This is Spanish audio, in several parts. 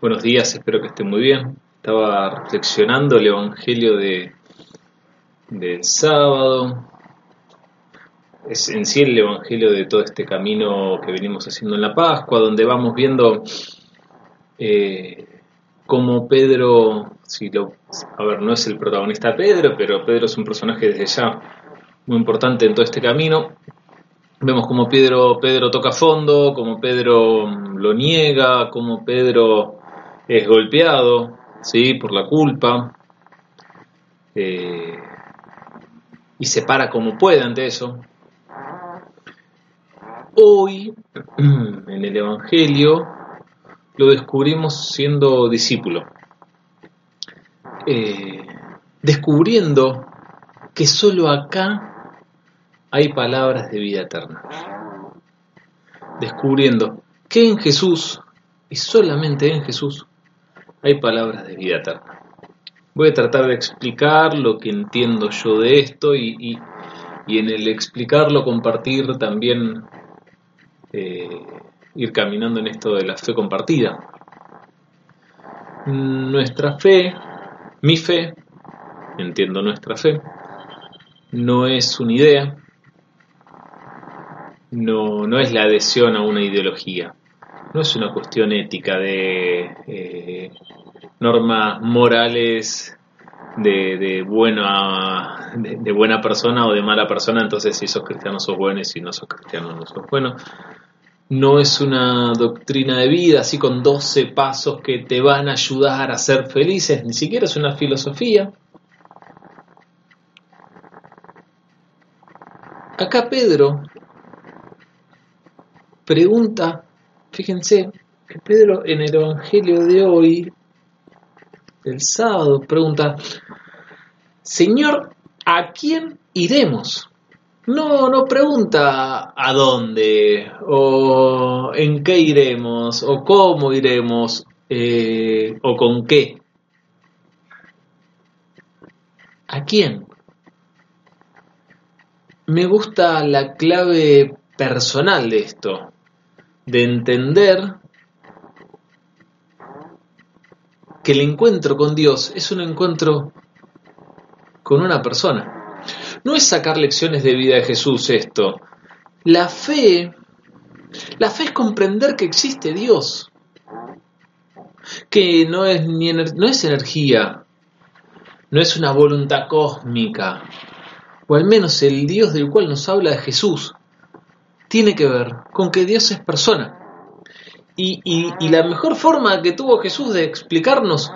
Buenos días, espero que estén muy bien. Estaba reflexionando el Evangelio de, del sábado. Es en sí el Evangelio de todo este camino que venimos haciendo en la Pascua, donde vamos viendo eh, cómo Pedro, si lo, a ver, no es el protagonista Pedro, pero Pedro es un personaje desde ya muy importante en todo este camino. Vemos como Pedro, Pedro toca fondo, como Pedro lo niega, como Pedro es golpeado ¿sí? por la culpa eh, y se para como puede ante eso. Hoy, en el Evangelio, lo descubrimos siendo discípulo, eh, descubriendo que solo acá hay palabras de vida eterna, descubriendo que en Jesús, y solamente en Jesús, hay palabras de vida eterna. Voy a tratar de explicar lo que entiendo yo de esto y, en el explicarlo compartir también eh, ir caminando en esto de la fe compartida. Nuestra fe, mi fe, entiendo nuestra fe, no es una idea, no, no es la adhesión a una ideología, no es una cuestión ética de eh, normas morales de, buena, de, buena persona o de mala persona, entonces si sos cristiano sos bueno y si no sos cristiano no sos bueno. No es una doctrina de vida así con 12 pasos que te van a ayudar a ser felices, ni siquiera es una filosofía. Acá Pedro pregunta, fíjense, que Pedro en el Evangelio de hoy el sábado, pregunta, Señor, ¿a quién iremos? No, no pregunta a dónde, o en qué iremos, o cómo iremos, eh, o con qué. ¿A quién? Me gusta la clave personal de esto, de entender que el encuentro con Dios es un encuentro con una persona. No es sacar lecciones de vida de Jesús esto. La fe, la fe es comprender que existe Dios, que no es, ni no es energía, no es una voluntad cósmica, o al menos el Dios del cual nos habla de Jesús, tiene que ver con que Dios es persona. Y, la mejor forma que tuvo Jesús de explicarnos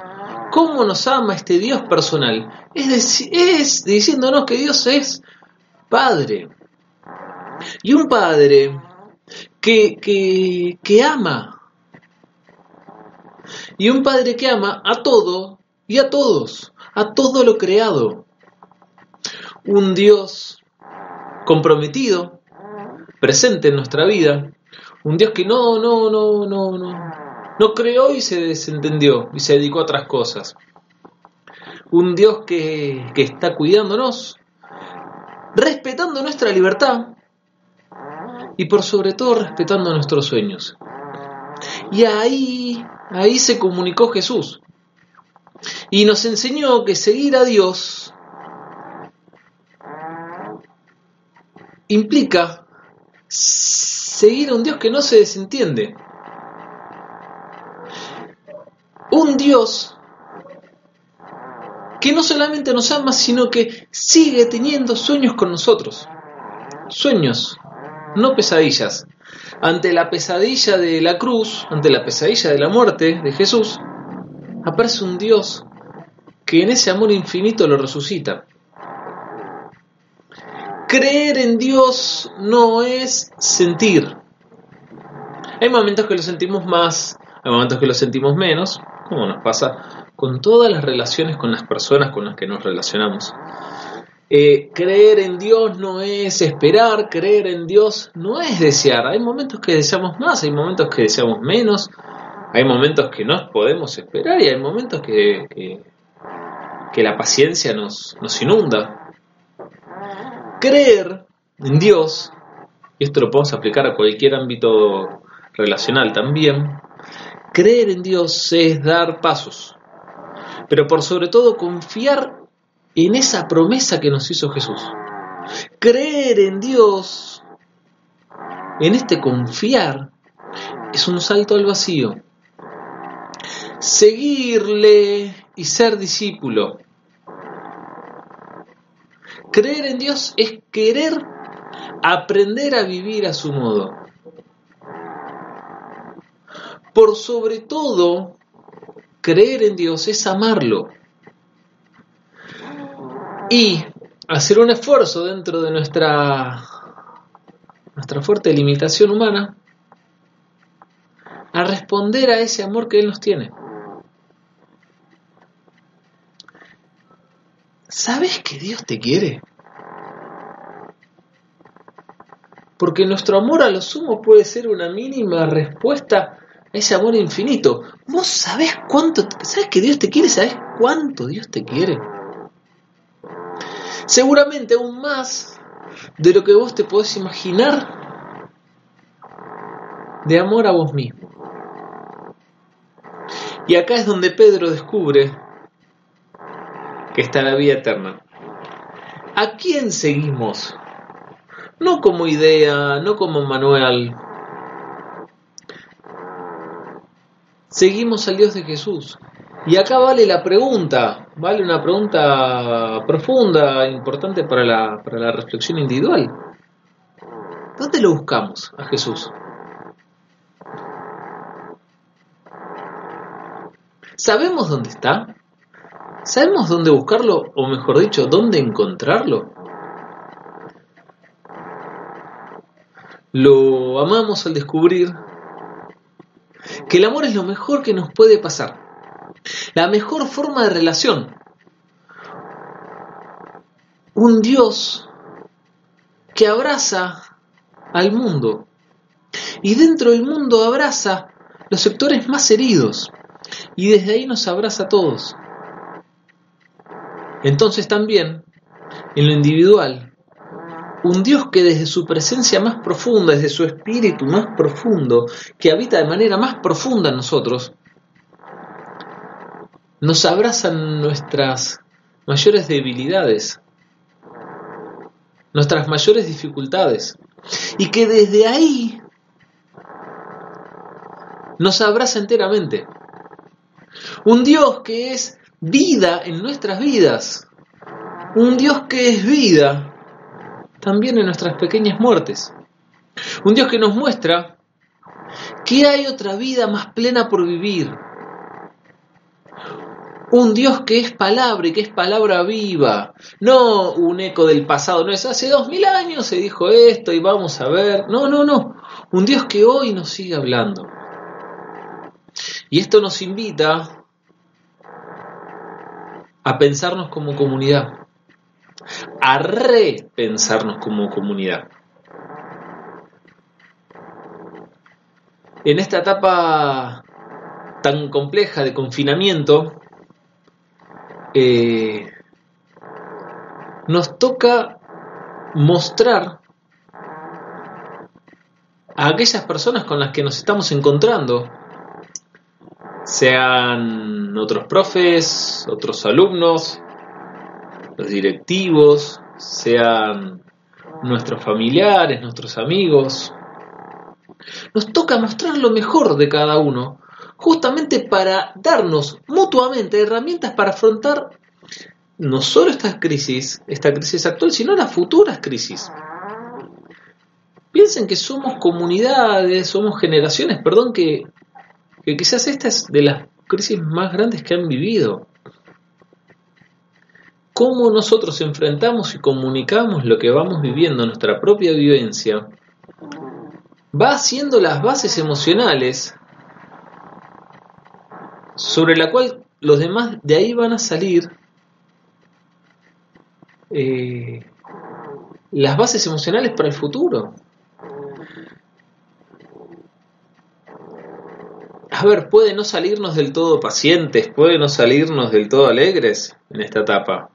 cómo nos ama este Dios personal es, es diciéndonos que Dios es Padre. Y un Padre que, que ama. Y un Padre que ama a todo y a todos, a todo lo creado. Un Dios comprometido, presente en nuestra vida, un Dios que no, no, no, no, no, no creó y se desentendió y se dedicó a otras cosas. Un Dios que, que está cuidándonos, respetando nuestra libertad y por sobre todo respetando nuestros sueños. Y ahí, ahí se comunicó Jesús y nos enseñó que seguir a Dios implica seguir a un Dios que no se desentiende. Un Dios que no solamente nos ama, sino que sigue teniendo sueños con nosotros. Sueños, no pesadillas. Ante la pesadilla de la cruz, ante la pesadilla de la muerte de Jesús, aparece un Dios que en ese amor infinito lo resucita. Creer en Dios no es sentir. Hay momentos que lo sentimos más, hay momentos que lo sentimos menos, como nos pasa con todas las relaciones con las personas con las que nos relacionamos. Eh, creer en Dios no es esperar, creer en Dios no es desear. Hay momentos que deseamos más, hay momentos que deseamos menos, hay momentos que no podemos esperar y hay momentos que, que, que la paciencia nos, nos inunda creer en Dios, y esto lo podemos aplicar a cualquier ámbito relacional también, Creer en Dios es dar pasos, pero por sobre todo confiar en esa promesa que nos hizo Jesús. Creer en Dios, en este confiar, es un salto al vacío. Seguirle y ser discípulo. Creer en Dios es querer aprender a vivir a su modo. Por sobre todo, creer en Dios es amarlo. Y hacer un esfuerzo dentro de nuestra, nuestra fuerte limitación humana a responder a ese amor que Él nos tiene. ¿Sabes que Dios te quiere? Porque nuestro amor a lo sumo puede ser una mínima respuesta a ese amor infinito. ¿Vos sabés cuánto, sabes que Dios te quiere? ¿Sabés cuánto Dios te quiere? Seguramente aún más de lo que vos te podés imaginar de amor a vos mismo. Y acá es donde Pedro descubre que está la vida eterna. ¿A quién seguimos? No como idea, no como manual. Seguimos al Dios de Jesús. Y acá vale la pregunta, vale una pregunta profunda, importante para la, para la reflexión individual. ¿Dónde lo buscamos a Jesús? ¿Sabemos dónde está? ¿Sabemos dónde buscarlo? O mejor dicho, ¿dónde encontrarlo? Lo amamos al descubrir que el amor es lo mejor que nos puede pasar. La mejor forma de relación. Un Dios que abraza al mundo. Y dentro del mundo abraza los sectores más heridos y desde ahí nos abraza a todos. Entonces también, en lo individual, un Dios que desde su presencia más profunda, desde su espíritu más profundo, que habita de manera más profunda en nosotros, nos abrazan nuestras mayores debilidades, nuestras mayores dificultades, y que desde ahí nos abraza enteramente. Un Dios que es vida en nuestras vidas. Un Dios que es vida también en nuestras pequeñas muertes. Un Dios que nos muestra que hay otra vida más plena por vivir. Un Dios que es palabra y que es palabra viva, no un eco del pasado, no es hace dos mil años se dijo esto y vamos a ver, no, no, no, un Dios que hoy nos sigue hablando. Y esto nos invita a pensarnos como comunidad, a repensarnos como comunidad. En esta etapa tan compleja de confinamiento, eh, nos toca mostrar a aquellas personas con las que nos estamos encontrando sean otros profes, otros alumnos, los directivos, sean nuestros familiares, nuestros amigos. Nos toca mostrar lo mejor de cada uno, justamente para darnos mutuamente herramientas para afrontar no solo esta crisis, esta crisis actual, sino las futuras crisis. Piensen que somos comunidades, somos generaciones, perdón, que que quizás esta es de las crisis más grandes que han vivido. Cómo nosotros enfrentamos y comunicamos lo que vamos viviendo, nuestra propia vivencia, va haciendo las bases emocionales sobre la cual los demás de ahí van a salir eh, las bases emocionales para el futuro. A ver, puede no salirnos del todo pacientes, puede no salirnos del todo alegres en esta etapa,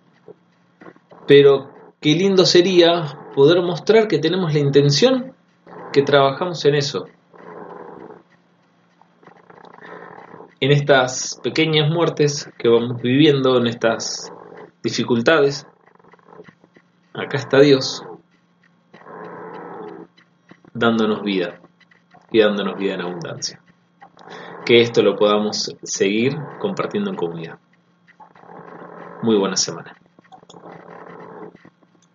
pero qué lindo sería poder mostrar que tenemos la intención que trabajamos en eso. en estas pequeñas muertes que vamos viviendo, en estas dificultades, acá está Dios dándonos vida y dándonos vida en abundancia. Que esto lo podamos seguir compartiendo en comunidad. Muy buena semana.